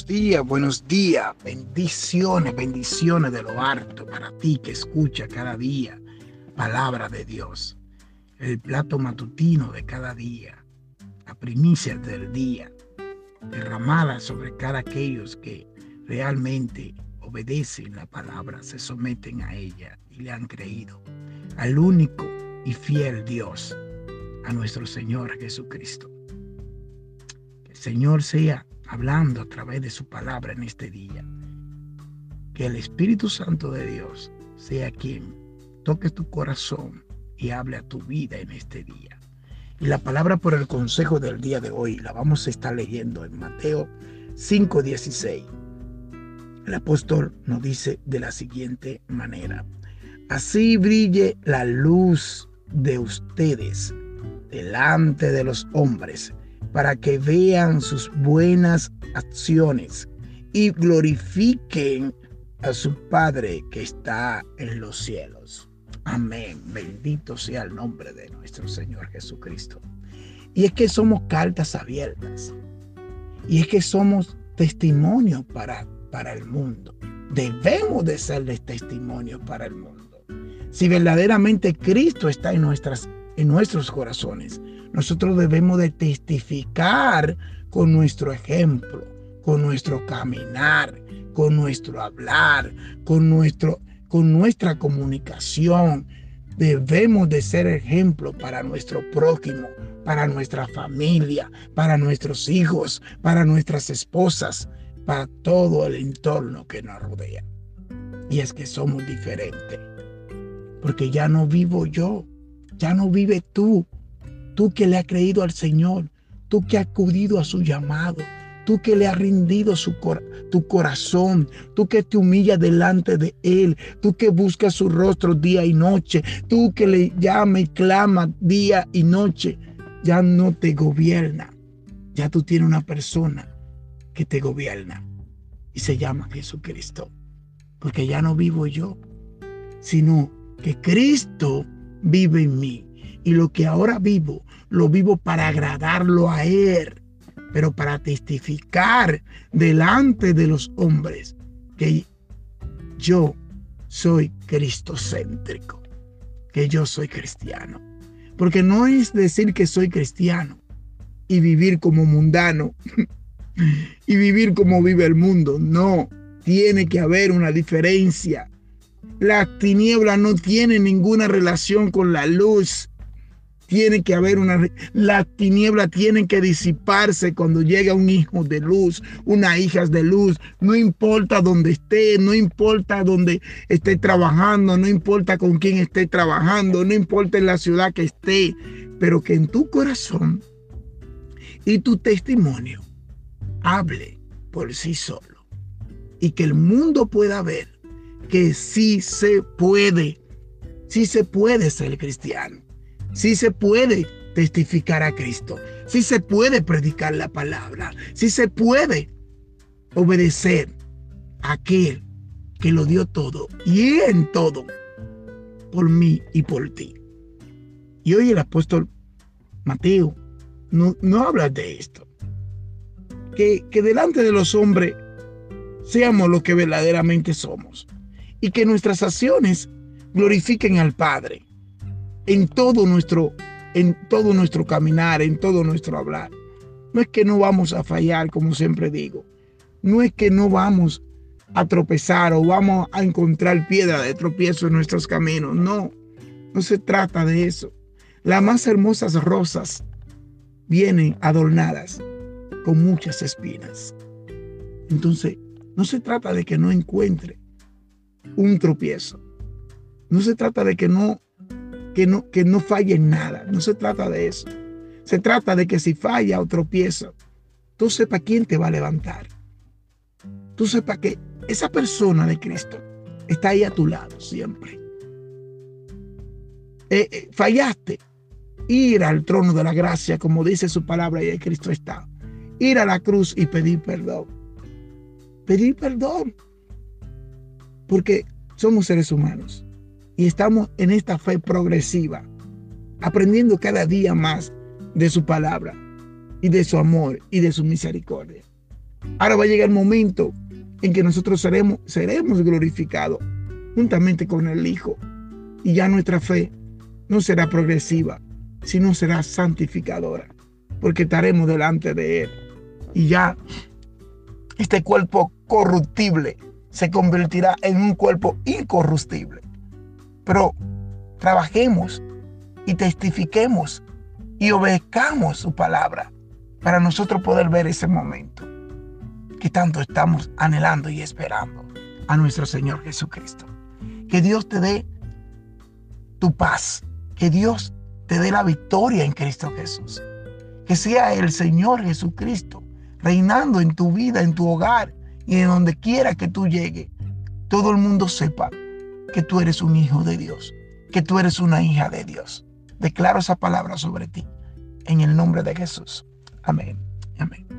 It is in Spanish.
buenos días, buenos días. Bendiciones, bendiciones de lo harto para ti que escucha cada día palabra de Dios. El plato matutino de cada día, la primicia del día, derramada sobre cada aquellos que realmente obedecen la palabra, se someten a ella y le han creído al único y fiel Dios, a nuestro Señor Jesucristo. Que el Señor sea hablando a través de su palabra en este día. Que el Espíritu Santo de Dios sea quien toque tu corazón y hable a tu vida en este día. Y la palabra por el consejo del día de hoy la vamos a estar leyendo en Mateo 5:16. El apóstol nos dice de la siguiente manera, así brille la luz de ustedes delante de los hombres para que vean sus buenas acciones y glorifiquen a su Padre que está en los cielos. Amén. Bendito sea el nombre de nuestro Señor Jesucristo. Y es que somos cartas abiertas. Y es que somos testimonio para, para el mundo. Debemos de serles testimonio para el mundo. Si verdaderamente Cristo está en, nuestras, en nuestros corazones, nosotros debemos de testificar con nuestro ejemplo, con nuestro caminar, con nuestro hablar, con, nuestro, con nuestra comunicación. Debemos de ser ejemplo para nuestro prójimo, para nuestra familia, para nuestros hijos, para nuestras esposas, para todo el entorno que nos rodea. Y es que somos diferentes. Porque ya no vivo yo, ya no vive tú, tú que le has creído al Señor, tú que has acudido a su llamado, tú que le has rendido su tu corazón, tú que te humillas delante de Él, tú que buscas su rostro día y noche, tú que le llama y clama día y noche, ya no te gobierna, ya tú tienes una persona que te gobierna y se llama Jesucristo, porque ya no vivo yo, sino que Cristo vive en mí y lo que ahora vivo, lo vivo para agradarlo a Él, pero para testificar delante de los hombres que yo soy cristocéntrico, que yo soy cristiano. Porque no es decir que soy cristiano y vivir como mundano y vivir como vive el mundo. No, tiene que haber una diferencia. La tiniebla no tiene ninguna relación con la luz tiene que haber una... La tiniebla tiene que disiparse cuando llega un hijo de luz, una hija de luz. No importa dónde esté, no importa dónde esté trabajando, no importa con quién esté trabajando, no importa en la ciudad que esté, pero que en tu corazón y tu testimonio hable por sí solo. Y que el mundo pueda ver que sí se puede, sí se puede ser cristiano Sí se puede testificar a Cristo. Sí se puede predicar la palabra. Sí se puede obedecer a aquel que lo dio todo y en todo por mí y por ti. Y hoy el apóstol Mateo no, no habla de esto. Que, que delante de los hombres seamos lo que verdaderamente somos y que nuestras acciones glorifiquen al Padre en todo nuestro, en todo nuestro caminar, en todo nuestro hablar. No es que no vamos a fallar, como siempre digo. No es que no vamos a tropezar o vamos a encontrar piedra de tropiezo en nuestros caminos. No, no se trata de eso. Las más hermosas rosas vienen adornadas con muchas espinas. Entonces, no se trata de que no encuentre un tropiezo. No se trata de que no que no, que no falle nada. No se trata de eso. Se trata de que si falla o tropieza, tú sepas quién te va a levantar. Tú sepas que esa persona de Cristo está ahí a tu lado siempre. Eh, eh, fallaste. Ir al trono de la gracia, como dice su palabra, y ahí Cristo está. Ir a la cruz y pedir perdón. Pedir perdón. Porque somos seres humanos y estamos en esta fe progresiva, aprendiendo cada día más de su palabra y de su amor y de su misericordia. Ahora va a llegar el momento en que nosotros seremos, seremos glorificados juntamente con el Hijo. Y ya nuestra fe no será progresiva, sino será santificadora, porque estaremos delante de Él. Y ya este cuerpo corruptible se convertirá en un cuerpo incorruptible. Pero trabajemos y testifiquemos y obedezcamos su palabra para nosotros poder ver ese momento que tanto estamos anhelando y esperando a nuestro Señor Jesucristo. Que Dios te dé tu paz, que Dios te dé la victoria en Cristo Jesús. Que sea el Señor Jesucristo reinando en tu vida, en tu hogar y en donde quiera que tú llegues. Todo el mundo sepa que tú eres un hijo de Dios, que tú eres una hija de Dios. Declaro esa palabra sobre ti en el nombre de Jesús. Amén. Amén.